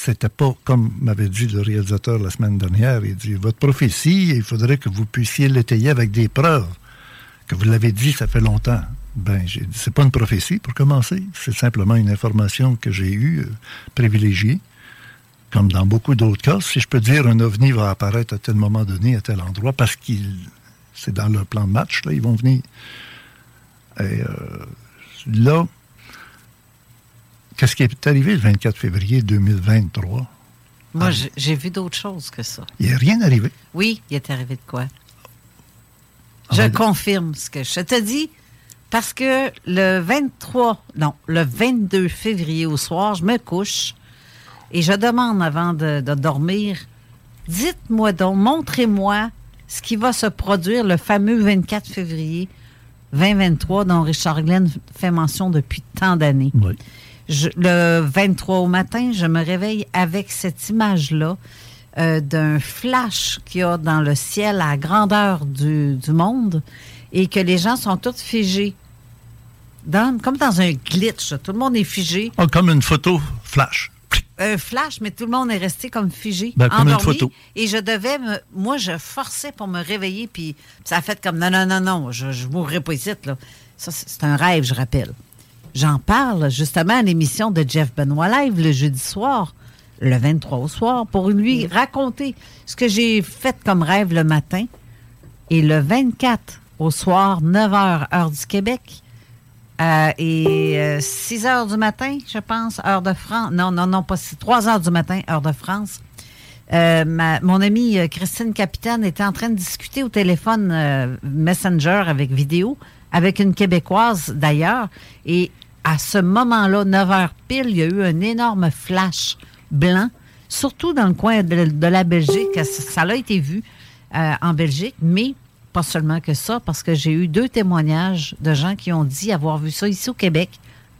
c'était pas comme m'avait dit le réalisateur la semaine dernière. Il dit Votre prophétie, il faudrait que vous puissiez l'étayer avec des preuves. Que vous l'avez dit, ça fait longtemps. Ben, j'ai dit C'est pas une prophétie pour commencer. C'est simplement une information que j'ai eue, euh, privilégiée. Comme dans beaucoup d'autres cas, si je peux dire un ovni va apparaître à tel moment donné, à tel endroit, parce qu'il c'est dans leur plan de match, là, ils vont venir. Et euh, là, Qu'est-ce qui est arrivé le 24 février 2023? Moi, j'ai vu d'autres choses que ça. Il n'est rien arrivé. Oui, il est arrivé de quoi? Ah, je confirme ce que je te dis. Parce que le 23, non, le 22 février au soir, je me couche et je demande avant de, dormir, dites-moi donc, montrez-moi ce qui va se produire le fameux 24 février 2023 dont Richard Glenn fait mention depuis tant d'années. Oui le 23 au matin, je me réveille avec cette image-là euh, d'un flash qu'il y a dans le ciel à grandeur du, monde et que les gens sont tous figés. Dans, comme dans un glitch. Tout le monde est figé. Ah, comme une photo flash. Un flash, mais tout le monde est resté comme figé. Ben, comme une photo. Et je devais me. Moi, je forçais pour me réveiller, puis ça a fait comme non, non, non, non, je ne mourrai pas ici. Là. Ça, c'est un rêve, je rappelle. J'en parle justement à l'émission de Jeff Benoit Live le jeudi soir, le 23 au soir, pour lui raconter ce que j'ai fait comme rêve le matin. Et le 24 au soir, 9 h, heure du Québec, euh, et 6 euh, h du matin, je pense, heure de France. Non, non, non, pas 3 h du matin, heure de France. Euh, mon amie Christine Capitaine était en train de discuter au téléphone Messenger avec vidéo avec une Québécoise d'ailleurs. Et à ce moment-là, 9 h pile, il y a eu un énorme flash blanc, surtout dans le coin de, la Belgique. Ça, a été vu euh, en Belgique, mais pas seulement que ça, parce que j'ai eu deux témoignages de gens qui ont dit avoir vu ça ici au Québec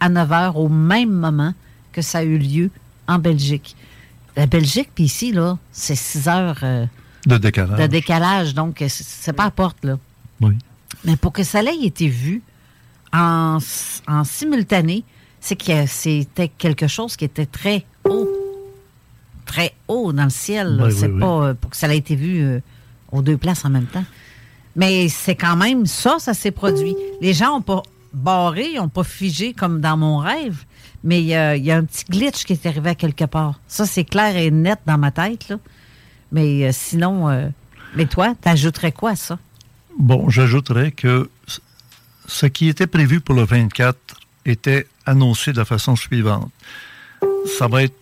à 9 h au même moment que ça a eu lieu en Belgique. La Belgique, puis ici, là, c'est 6 heures euh, de décalage. De décalage, donc c'est pas à porte, là. Oui. Mais pour que ça ait été vu en, simultané, c'est que c'était quelque chose qui était très haut. Très haut dans le ciel. c'est pas euh, pour que ça ait été vu euh, aux deux places en même temps. Mais c'est quand même ça, ça s'est produit. Les gens n'ont pas barré, n'ont pas figé comme dans mon rêve, mais il y, a un petit glitch qui est arrivé à quelque part. Ça, c'est clair et net dans ma tête. Là. Mais euh, sinon, mais toi, t'ajouterais quoi à ça? Bon, j'ajouterais que ce qui était prévu pour le 24 était annoncé de la façon suivante. Ça va être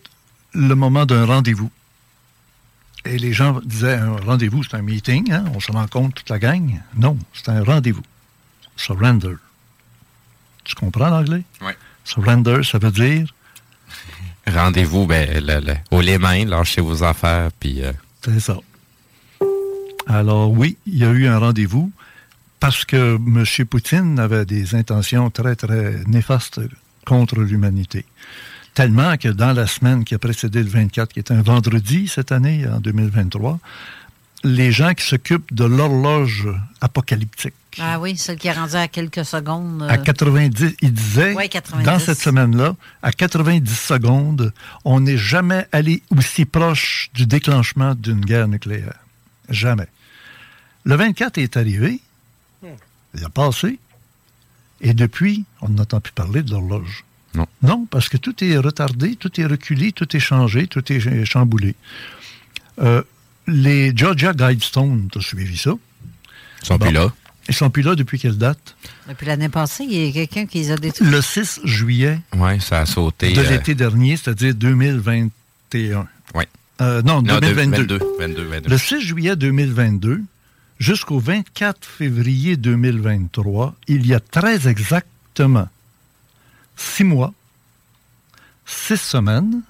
le moment d'un rendez-vous. Et les gens disaient, un rendez-vous, c'est un meeting, hein? on se rencontre toute la gang. Non, c'est un rendez-vous. Surrender. Tu comprends l'anglais? Oui. Surrender, ça veut dire? Rendez-vous, ben, au les mains, lâchez vos affaires, puis... Euh, c'est ça. Alors oui, il y a eu un rendez-vous parce que M. Poutine avait des intentions très, très néfastes contre l'humanité. Tellement que dans la semaine qui a précédé le 24, qui est un vendredi cette année, en 2023, les gens qui s'occupent de l'horloge apocalyptique. Ah oui, celle qui est rendue à quelques secondes. À 90, euh, il disait, dans cette semaine-là, à 90 secondes, on n'est jamais allé aussi proche du déclenchement d'une guerre nucléaire. Jamais. Le 24 est arrivé, il a passé, et depuis, on n'entend plus parler de l'horloge. Non. Non, parce que tout est retardé, tout est reculé, tout est changé, tout est chamboulé. Euh, les Georgia Guidestones, tu as suivi ça? Ils sont plus là. Ils sont plus là depuis quelle date? Depuis l'année passée, il y a quelqu'un qui les a détruits. Le 6 juillet Oui, ça a sauté. de euh, l'été dernier, c'est-à-dire 2021. Oui. Euh, non, Non, 2022. 22, 22, 22. Le 6 juillet 2022 jusqu'au 24 février 2023, il y a très exactement six mois, six semaines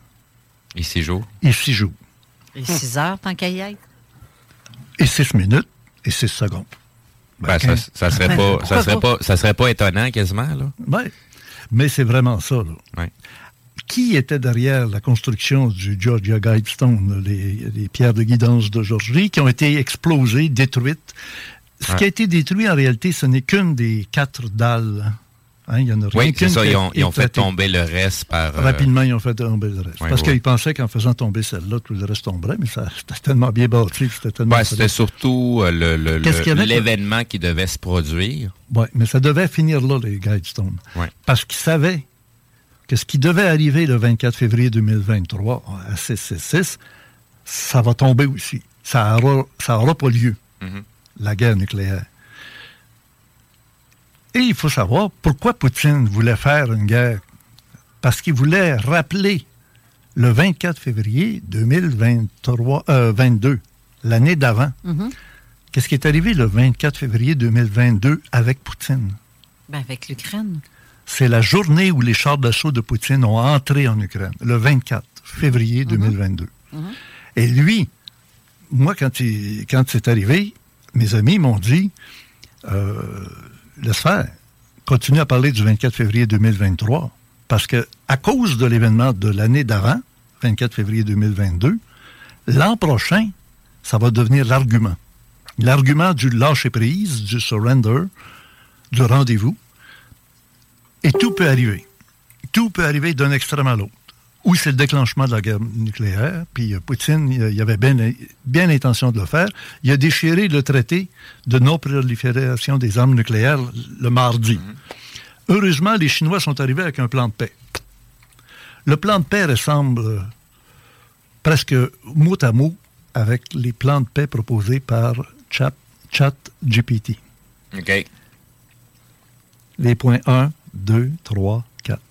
Et six jours. et six jours. Et 6 heures, tant qu'à y être? Et six minutes et six secondes. Ben, ça, serait pas, ça serait pas, ça serait pas étonnant quasiment, là. Mais c'est vraiment ça. là. Qui était derrière la construction du Georgia Guidestone, les, les pierres de guidance de Georgie, qui ont été explosées, détruites? Ce qui a été détruit, en réalité, ce n'est qu'une des quatre dalles. Hein, il y en a rien Oui, c'est ça. Ils ont, ils ont fait tomber le reste par. euh, Rapidement, ils ont fait tomber le reste. Parce qu'ils pensaient qu'en faisant tomber celle-là, tout le reste tomberait, mais ça, c'était tellement bien bâti, c'était tellement... Ouais, c'était surtout euh, le- l'événement qui devait se produire. Ouais, mais ça devait finir là, les Guidestones. Parce qu'ils savaient que ce qui devait arriver le 24 février 2023 à 666, ça va tomber aussi. Ça n'aura ça aura pas lieu, Mhm. la guerre nucléaire. Et il faut savoir pourquoi Poutine voulait faire une guerre. Parce qu'il voulait rappeler le 24 février 2023, euh, 22, l'année d'avant. Qu'est-ce qui est arrivé le 24 février 2022 avec Poutine? Ben, avec l'Ukraine. C'est la journée où les chars d'assaut de Poutine ont entré en Ukraine, le 24 février 2022. Et lui, moi, quand, il- quand c'est arrivé, mes amis m'ont dit euh, laisse faire, continue à parler du 24 février 2023, parce que à cause de l'événement de l'année d'avant, 24 février 2022, l'an prochain, ça va devenir l'argument. L'argument du lâcher-prise, du surrender, du rendez-vous. Et tout peut arriver. Tout peut arriver d'un extrême à l'autre. Ou c'est le déclenchement de la guerre nucléaire, puis euh, Poutine, il il avait bien, bien l'intention de le faire. Il a déchiré le traité de non-prolifération des armes nucléaires le mardi. Heureusement, les Chinois sont arrivés avec un plan de paix. Le plan de paix ressemble euh, presque mot à mot avec les plans de paix proposés par Chat, ChatGPT. OK. les points 1, 2, 3, 4.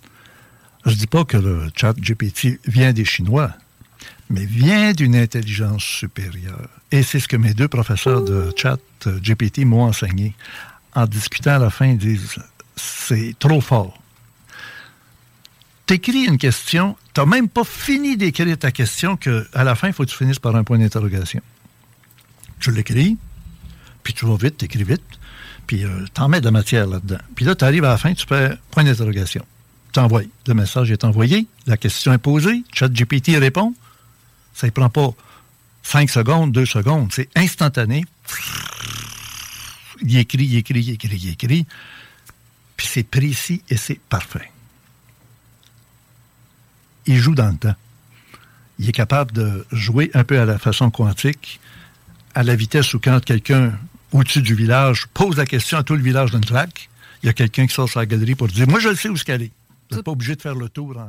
Je dis pas que le chat GPT vient des Chinois, mais vient d'une intelligence supérieure. Et c'est ce que mes deux professeurs de chat euh, GPT m'ont enseigné. En discutant à la fin, ils disent c'est trop fort. T'écris une question, t'as même pas fini d'écrire ta question que à la fin, il faut que tu finisses par un point d'interrogation. Tu l'écris, puis tu vas vite, t'écris vite, puis euh, t'en mets de la matière là-dedans. Puis là, tu arrives à la fin, tu fais point d'interrogation. T'envoies. Le message est envoyé, la question est posée, ChatGPT répond. Ça ne prend pas 5 secondes, 2 secondes, c'est instantané. Il écrit, il écrit, il écrit, il écrit. Puis c'est précis et c'est parfait. Il joue dans le temps. Il est capable de jouer un peu à la façon quantique, à la vitesse où quand quelqu'un au-dessus du village pose la question à tout le village d'une traque, il y a quelqu'un qui sort sur la galerie pour dire Moi, je le sais où ce qu'elle est. Vous n'êtes pas obligé de faire le tour. En...